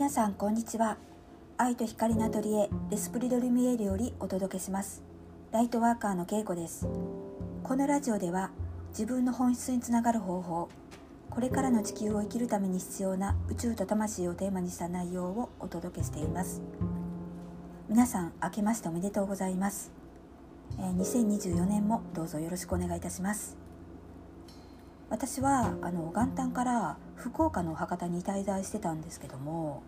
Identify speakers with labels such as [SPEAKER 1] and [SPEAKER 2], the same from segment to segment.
[SPEAKER 1] 皆さんこんにちは。愛と光のアトリエレスプリドルミエールよりお届けします。ライトワーカーのけいこです。このラジオでは自分の本質につながる方法これからの地球を生きるために必要な宇宙と魂をテーマにした内容をお届けしています。皆さん明けましておめでとうございます。2024年もどうぞよろしくお願いいたします。私はあの元旦から福岡の博多に滞在してたんですけども、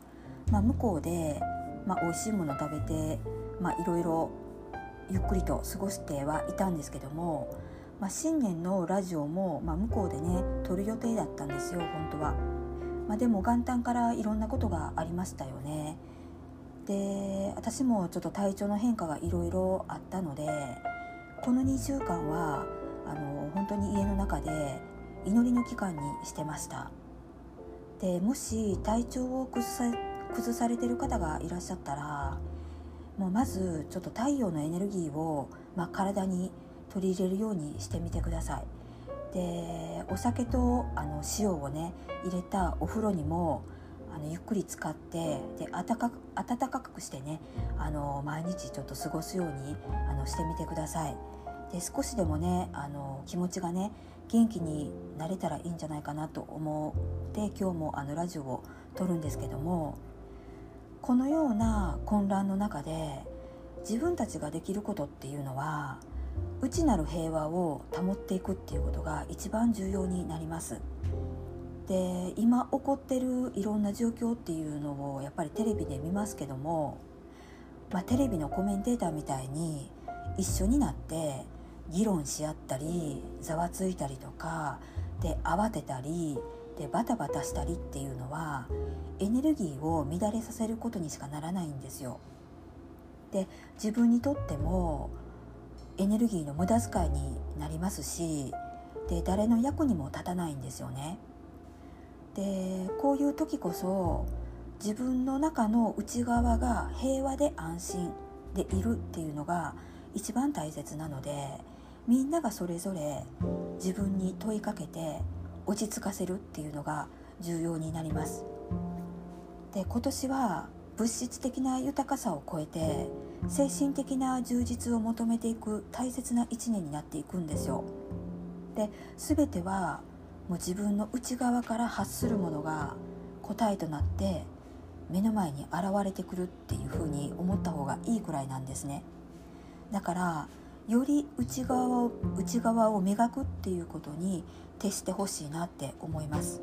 [SPEAKER 1] まあ、向こうで、まあ、美味しいもの食べて、まあ、いろいろゆっくりと過ごしてはいたんですけども、まあ、新年のラジオも、まあ、向こうでね撮る予定だったんですよ本当は。まあ、でも元旦からいろんなことがありましたよね。で私もちょっと体調の変化がいろいろあったのでこの2週間はあの本当に家の中で祈りの期間にしてましたでもし体調を崩崩されてる方がいらっしゃったらもうまずちょっと太陽のエネルギーを、まあ、体に取り入れるようにしてみてください。でお酒とあの塩をね入れたお風呂にもあのゆっくり使ってで暖かく暖かくしてねあの毎日ちょっと過ごすようにあのしてみてください。で少しでもねあの気持ちがね元気になれたらいいんじゃないかなと思って今日もあのラジオを撮るんですけどもこのような混乱の中で自分たちができることっていうのは内なる平和を保っていくっていうことが一番重要になります。で今起こってるいろんな状況っていうのをやっぱりテレビで見ますけども、まあ、テレビのコメンテーターみたいに一緒になって議論し合ったりざわついたりとかで慌てたりでバタバタしたりっていうのはエネルギーを乱れさせることにしかならないんですよ。で自分にとってもエネルギーの無駄遣いになりますしで誰の役にも立たないんですよね。でこういう時こそ自分の中の内側が平和で安心でいるっていうのが一番大切なのでみんながそれぞれ自分に問いかけて落ち着かせるっていうのが重要になります。で今年は物質的な豊かさを超えて精神的な充実を求めていく大切な一年になっていくんですよ。で全てはもう自分の内側から発するものが答えとなって目の前に現れてくるっていうふうに思った方がいいくらいなんですね。だからより内側を内側を磨くっていうことに徹してほしいなって思います。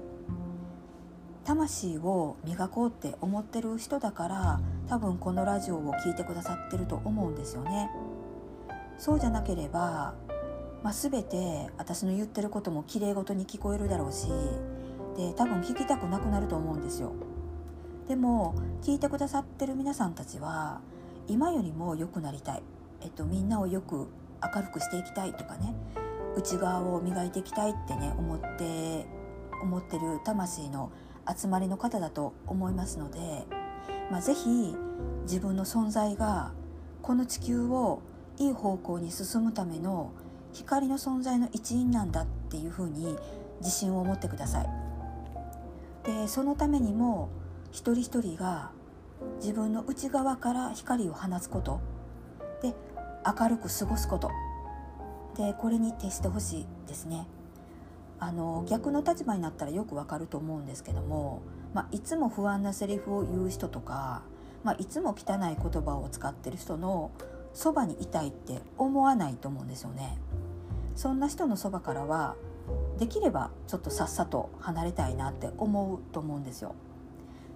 [SPEAKER 1] 魂を磨こうって思ってる人だから多分このラジオを聴いてくださってると思うんですよね。そうじゃなければ、まあ、全て私の言ってることもきれいごとに聞こえるだろうしで多分聞きたくなくなると思うんですよ。でも聞いてくださってる皆さんたちは今よりも良くなりたい。えっと、みんなをよく明るくしていきたいとかね内側を磨いていきたいってね思って思ってる魂の集まりの方だと思いますので、まあ、是非自分の存在がこの地球をいい方向に進むための光の存在の一員なんだっていうふうに自信を持ってください。でそのためにも一人一人が自分の内側から光を放つこと明るく過ごすこと。でこれに徹してほしいですね。あの逆の立場になったらよくわかると思うんですけども、まあ、いつも不安なセリフを言う人とか、まあ、いつも汚い言葉を使ってる人のそばにいたいって思わないと思うんですよね。そんな人のそばからはできればちょっとさっさと離れたいなって思うと思うんですよ。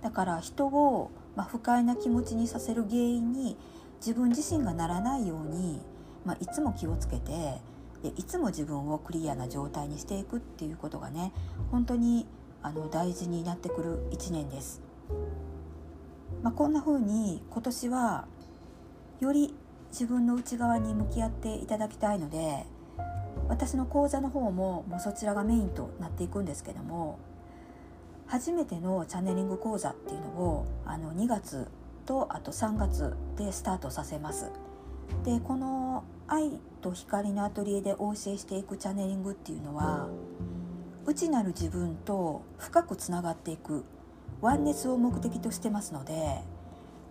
[SPEAKER 1] だから人を、まあ、不快な気持ちにさせる原因に自分自身がならないように、まあ、いつも気をつけてでいつも自分をクリアな状態にしていくっていうことがね本当にあの大事になってくる1年です。まあ、こんな風に今年はより自分の内側に向き合っていただきたいので私の講座の方ももうそちらがメインとなっていくんですけども初めてのチャネリング講座っていうのをあの2月とあと3月でスタートさせます。でこの「愛と光のアトリエ」でお教えしていくチャネリングっていうのは内なる自分と深くつながっていくワンネスを目的としてますので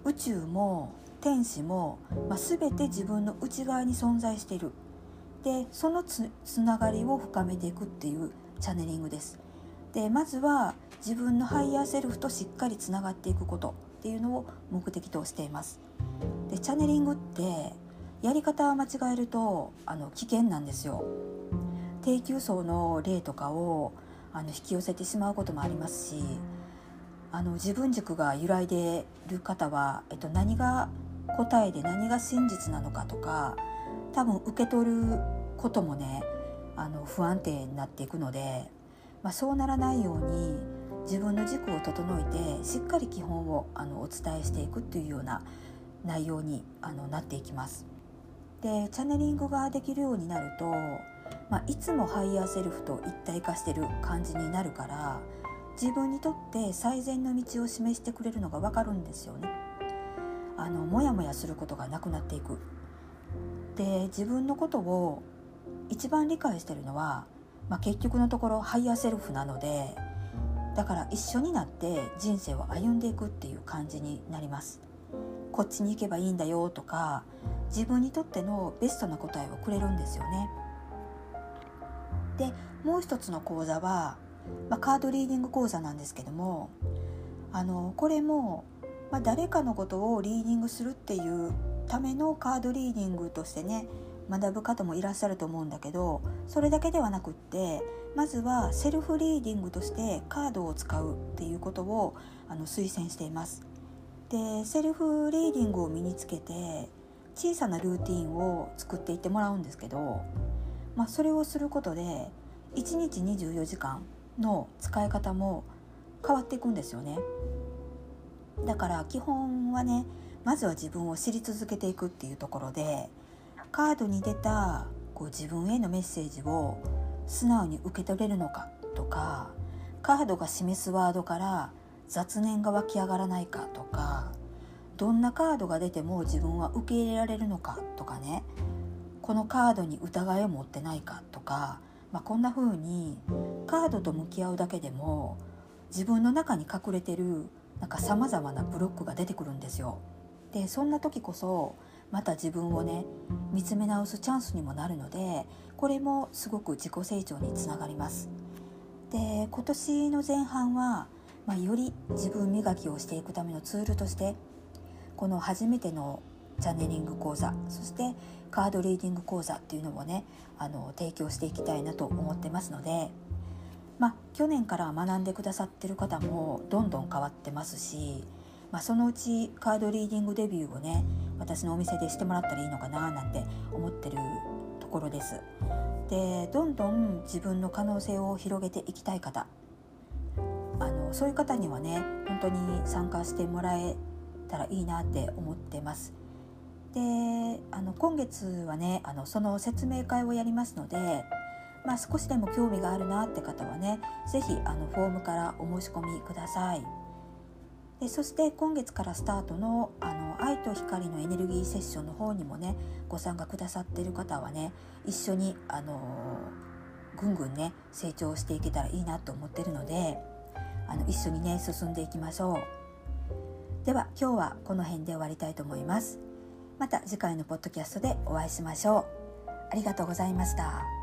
[SPEAKER 1] 宇宙も天使も、まあ、全て自分の内側に存在している。でそのつながりを深めていくっていうチャネリングです。でまずは自分のハイヤーセルフとしっかりつながっていくこと。っていうのを目的としています。でチャネリングってやり方を間違えるとあの危険なんですよ。低級層の例とかをあの引き寄せてしまうこともありますしあの自分軸が揺らいでる方は、えっと、何が答えで何が真実なのかとか多分受け取ることもねあの不安定になっていくので、まあ、そうならないように自分の軸を整えてしっかり基本をあのお伝えしていくっていうような内容にあのなっていきます。でチャネリングができるようになると、まあ、いつもハイヤーセルフと一体化してる感じになるから自分にとって最善の道を示してくれるのが分かるんですよね。あのモヤモヤすることがなくなっていく。で自分のことを一番理解してるのは、まあ、結局のところハイヤーセルフなのでだから一緒になって人生を歩んでいくっていう感じになります。こっちに行けばいいんだよとか自分にとってのベストな答えをくれるんですよね。でもう一つの講座は、まあ、カードリーディング講座なんですけどもあのこれも、まあ、誰かのことをリーディングするっていうためのカードリーディングとしてね学ぶ方もいらっしゃると思うんだけどそれだけではなくってまずはセルフリーディングとしてカードを使うっていうことをあの推薦しています。でセルフリーディングを身につけて小さなルーティンを作っていってもらうんですけど、まあ、それをすることで1日24時間の使い方も変わっていくんですよねだから基本はねまずは自分を知り続けていくっていうところでカードに出たこう自分へのメッセージを素直に受け取れるのかとかカードが示すワードから雑念が湧き上がらないかとかどんなカードが出ても自分は受け入れられるのかとかねこのカードに疑いを持ってないかとか、まあ、こんな風にカードと向き合うだけでも自分の中に隠れてるなんか様々なブロックが出てくるんですよ。でそんな時こそまた自分をね見つめ直すチャンスにもなるのでこれもすごく自己成長につながります。で今年の前半は、まあ、より自分磨きをしていくためのツールとしてこの初めてのチャネリング講座そしてカードリーディング講座っていうのもねあの提供していきたいなと思ってますので、まあ、去年から学んでくださってる方もどんどん変わってますし、まあ、そのうちカードリーディングデビューをね私のお店でしてもらったらいいのかななんて思ってるところです。でどんどん自分の可能性を広げていきたい方あのそういう方にはね本当に参加してもらえたらいいなって思ってます。であの今月はねあのその説明会をやりますので、まあ、少しでも興味があるなって方はね是非フォームからお申し込みください。でそして今月からスタートのあの愛と光のエネルギーセッションの方にもねご参加くださってる方はね一緒にあのぐんぐんね成長していけたらいいなと思ってるのであの一緒にね進んでいきましょう。では今日はこの辺で終わりたいと思いますまた次回のポッドキャストでお会いしましょうありがとうございました。